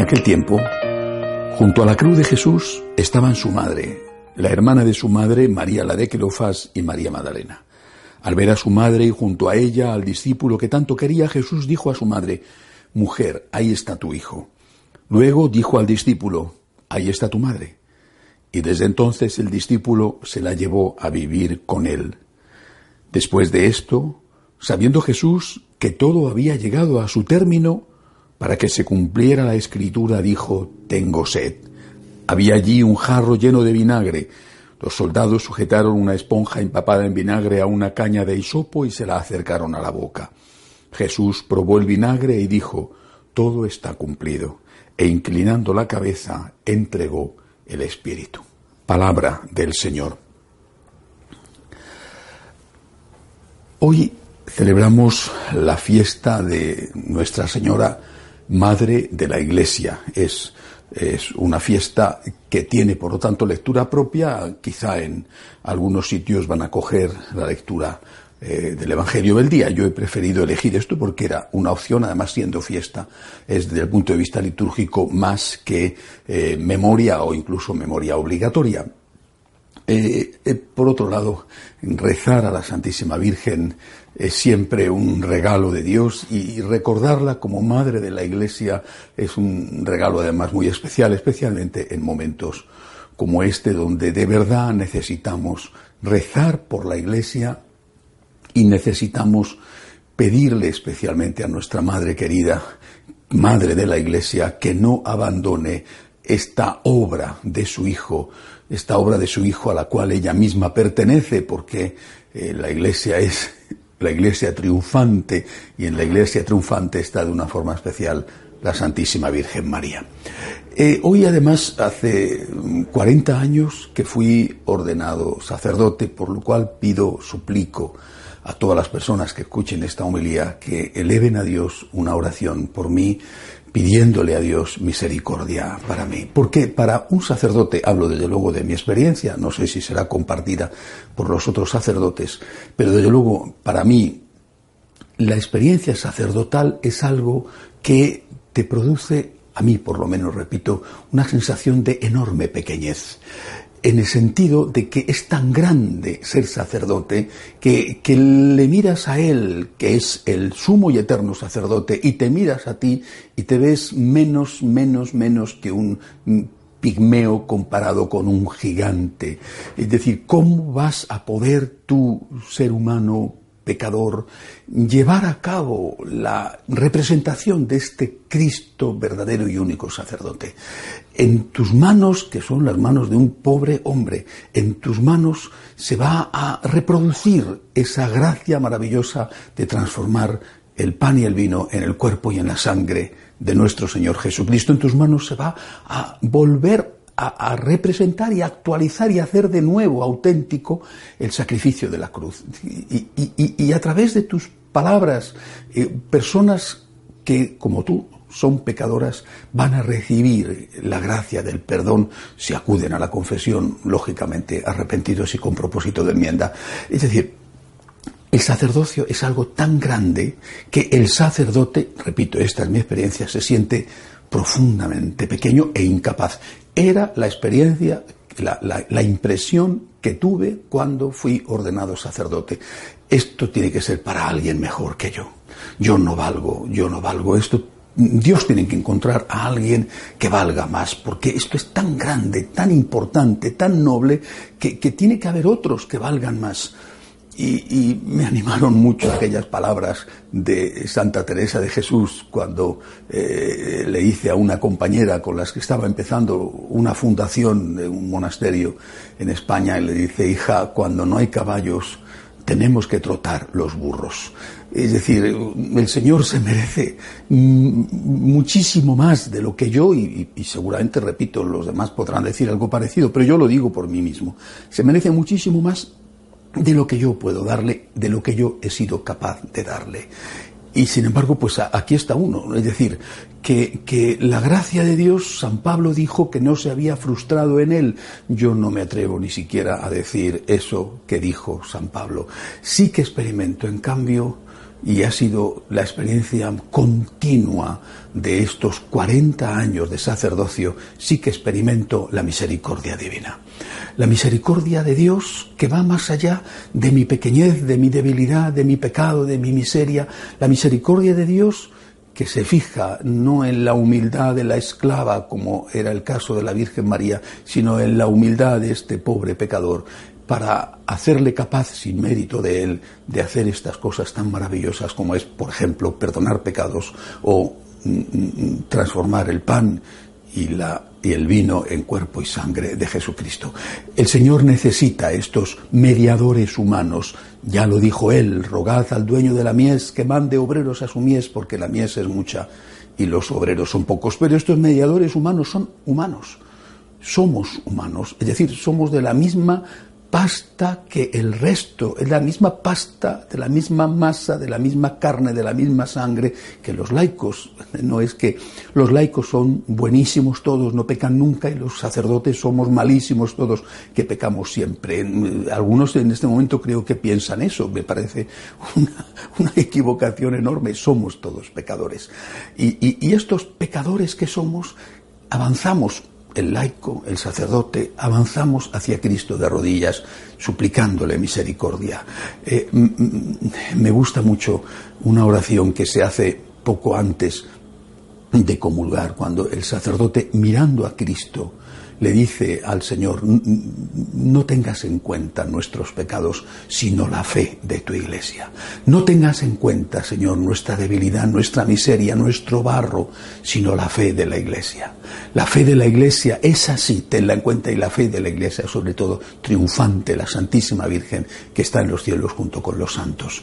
aquel tiempo, junto a la cruz de Jesús estaban su madre, la hermana de su madre, María la de Cleofás y María Magdalena. Al ver a su madre y junto a ella al discípulo que tanto quería, Jesús dijo a su madre, Mujer, ahí está tu hijo. Luego dijo al discípulo, Ahí está tu madre. Y desde entonces el discípulo se la llevó a vivir con él. Después de esto, sabiendo Jesús que todo había llegado a su término, para que se cumpliera la escritura, dijo, Tengo sed. Había allí un jarro lleno de vinagre. Los soldados sujetaron una esponja empapada en vinagre a una caña de hisopo y se la acercaron a la boca. Jesús probó el vinagre y dijo, Todo está cumplido. E inclinando la cabeza, entregó el Espíritu. Palabra del Señor. Hoy celebramos la fiesta de Nuestra Señora, Madre de la Iglesia. Es, es una fiesta que tiene, por lo tanto, lectura propia. Quizá en algunos sitios van a coger la lectura eh, del Evangelio del día. Yo he preferido elegir esto porque era una opción, además siendo fiesta, es desde el punto de vista litúrgico más que eh, memoria o incluso memoria obligatoria. Eh, por otro lado, rezar a la Santísima Virgen es siempre un regalo de Dios y recordarla como madre de la Iglesia es un regalo además muy especial, especialmente en momentos como este donde de verdad necesitamos rezar por la Iglesia y necesitamos pedirle especialmente a nuestra Madre querida, Madre de la Iglesia, que no abandone esta obra de su Hijo, esta obra de su Hijo a la cual ella misma pertenece, porque eh, la Iglesia es la Iglesia triunfante y en la Iglesia triunfante está de una forma especial la Santísima Virgen María. Eh, hoy además hace 40 años que fui ordenado sacerdote, por lo cual pido, suplico, a todas las personas que escuchen esta homilía que eleven a Dios una oración por mí, pidiéndole a Dios misericordia para mí. Porque para un sacerdote, hablo desde luego de mi experiencia, no sé si será compartida por los otros sacerdotes, pero desde luego para mí la experiencia sacerdotal es algo que te produce, a mí por lo menos repito, una sensación de enorme pequeñez en el sentido de que es tan grande ser sacerdote que, que, le miras a Él, que es el sumo y eterno sacerdote, y te miras a ti y te ves menos, menos, menos que un pigmeo comparado con un gigante. Es decir, ¿cómo vas a poder tú, ser humano, pecador, llevar a cabo la representación de este Cristo verdadero y único sacerdote. En tus manos, que son las manos de un pobre hombre, en tus manos se va a reproducir esa gracia maravillosa de transformar el pan y el vino en el cuerpo y en la sangre de nuestro Señor Jesucristo. En tus manos se va a volver a, representar y actualizar y hacer de nuevo auténtico el sacrificio de la cruz. Y, a través de tus palabras, eh, personas que, como tú, son pecadoras, van a recibir la gracia del perdón si acuden a la confesión, lógicamente arrepentidos y con propósito de enmienda. Es decir, el sacerdocio es algo tan grande que el sacerdote, repito, esta es mi experiencia, se siente profundamente pequeño e incapaz. Era la experiencia, la, impresión que tuve cuando fui ordenado sacerdote. Esto tiene que ser para alguien mejor que yo. Yo no valgo, yo no valgo esto. Dios tiene que encontrar a alguien que valga más, porque esto es tan grande, tan importante, tan noble, que tiene que haber otros que valgan más. Y, me animaron mucho aquellas palabras de Santa Teresa de Jesús cuando eh, le hice a una compañera con las que estaba empezando una fundación de un monasterio en España y le dice, hija, cuando no hay caballos tenemos que trotar los burros. Es decir, el Señor se merece muchísimo más de lo que yo, y, seguramente, repito, los demás podrán decir algo parecido, pero yo lo digo por mí mismo, se merece muchísimo más de lo que yo puedo darle, de lo que yo he sido capaz de darle. Y sin embargo, pues aquí está uno. Es decir, que, que, la gracia de Dios, San Pablo dijo que no se había frustrado en él. Yo no me atrevo ni siquiera a decir eso que dijo San Pablo. Sí que experimento, en cambio, y ha sido la experiencia continua de estos 40 años de sacerdocio, sí que experimento la misericordia divina. La misericordia de Dios que va más allá de mi pequeñez, de mi debilidad, de mi pecado, de mi miseria. La misericordia de Dios que se fija no en la humildad de la esclava, como era el caso de la Virgen María, sino en la humildad de este pobre pecador, para hacerle capaz, sin mérito de él, de hacer estas cosas tan maravillosas como es, por ejemplo, perdonar pecados o mm, mm, transformar el pan y, la, y el vino en cuerpo y sangre de Jesucristo. El Señor necesita estos mediadores humanos. Ya lo dijo Él, rogad al dueño de la mies que mande obreros a su mies porque la mies es mucha y los obreros son pocos. Pero estos mediadores humanos son humanos. Somos humanos, es decir, somos de la misma pasta que el resto, es la misma pasta, de la misma masa, de la misma carne, de la misma sangre que los laicos. No es que los laicos son buenísimos todos, no pecan nunca, y los sacerdotes somos malísimos todos, que pecamos siempre. Algunos en este momento creo que piensan eso, me parece una, equivocación enorme, somos todos pecadores. y estos pecadores que somos, avanzamos el laico, el sacerdote, avanzamos hacia Cristo de rodillas, suplicándole misericordia. Eh, me gusta mucho una oración que se hace poco antes de comulgar, cuando el sacerdote, mirando a Cristo, le dice al Señor, no tengas en cuenta nuestros pecados, sino la fe de tu iglesia. No tengas en cuenta, Señor, nuestra debilidad, nuestra miseria, nuestro barro, sino la fe de la iglesia. La fe de la iglesia es así, tenla en cuenta, y la fe de la iglesia, sobre todo, triunfante, la Santísima Virgen que está en los cielos junto con los santos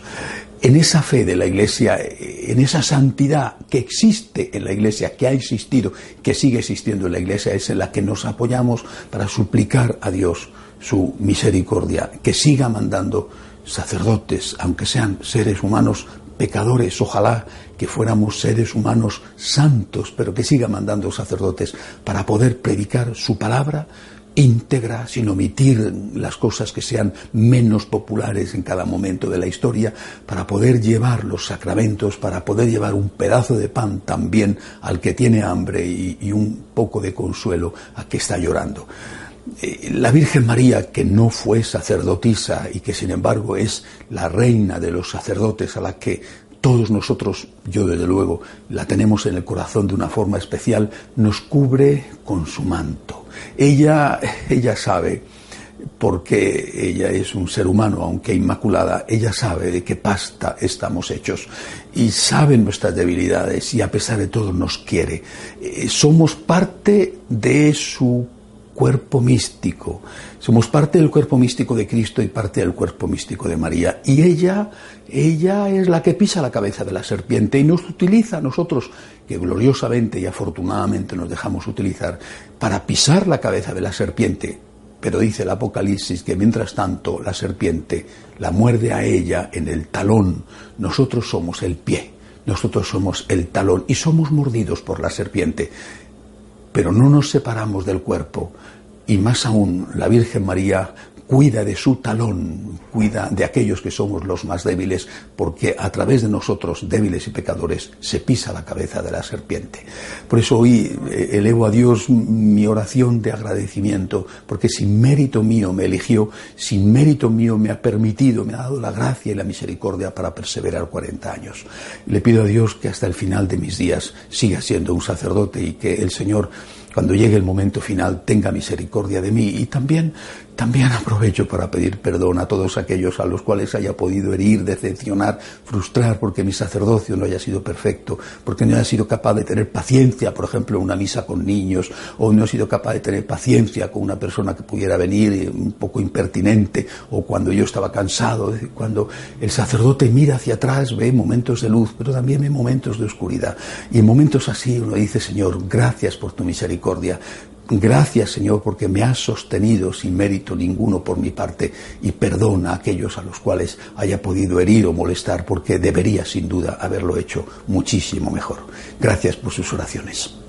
en esa fe de la Iglesia, en esa santidad que existe en la Iglesia, que ha existido, que sigue existiendo en la Iglesia, es en la que nos apoyamos para suplicar a Dios su misericordia, que siga mandando sacerdotes, aunque sean seres humanos pecadores, ojalá que fuéramos seres humanos santos, pero que siga mandando sacerdotes para poder predicar su palabra, íntegra, sin omitir las cosas que sean menos populares en cada momento de la historia, para poder llevar los sacramentos, para poder llevar un pedazo de pan también al que tiene hambre y, un poco de consuelo a que está llorando. Eh, la Virgen María, que no fue sacerdotisa y que sin embargo es la reina de los sacerdotes a la que todos nosotros, yo desde luego, la tenemos en el corazón de una forma especial, nos cubre con su manto. Ella, ella sabe, porque ella es un ser humano, aunque inmaculada, ella sabe de qué pasta estamos hechos y sabe nuestras debilidades y a pesar de todo nos quiere. Eh, somos parte de su cuerpo místico. Somos parte del cuerpo místico de Cristo y parte del cuerpo místico de María. Y ella, ella es la que pisa la cabeza de la serpiente y nos utiliza nosotros, que gloriosamente y afortunadamente nos dejamos utilizar, para pisar la cabeza de la serpiente. Pero dice el Apocalipsis que mientras tanto la serpiente la muerde a ella en el talón. Nosotros somos el pie, nosotros somos el talón y somos mordidos por la serpiente pero no nos separamos del cuerpo. Y más aún, la Virgen María cuida de su talón, cuida de aquellos que somos los más débiles, porque a través de nosotros, débiles y pecadores, se pisa la cabeza de la serpiente. Por eso hoy eh, elevo a Dios mi oración de agradecimiento, porque sin mérito mío me eligió, sin mérito mío me ha permitido, me ha dado la gracia y la misericordia para perseverar 40 años. Le pido a Dios que hasta el final de mis días siga siendo un sacerdote y que el Señor cuando llegue el momento final tenga misericordia de mí y también también aprovecho para pedir perdón a todos aquellos a los cuales haya podido herir, decepcionar, frustrar porque mi sacerdocio no haya sido perfecto, porque no haya sido capaz de tener paciencia, por ejemplo, en una misa con niños, o no he sido capaz de tener paciencia con una persona que pudiera venir un poco impertinente, o cuando yo estaba cansado, cuando el sacerdote mira hacia atrás, ve momentos de luz, pero también ve momentos de oscuridad. Y en momentos así uno dice, Señor, gracias por tu Gracias, Señor, porque me has sostenido sin mérito ninguno por mi parte y perdona a aquellos a los cuales haya podido herir o molestar porque debería sin duda haberlo hecho muchísimo mejor. Gracias por sus oraciones.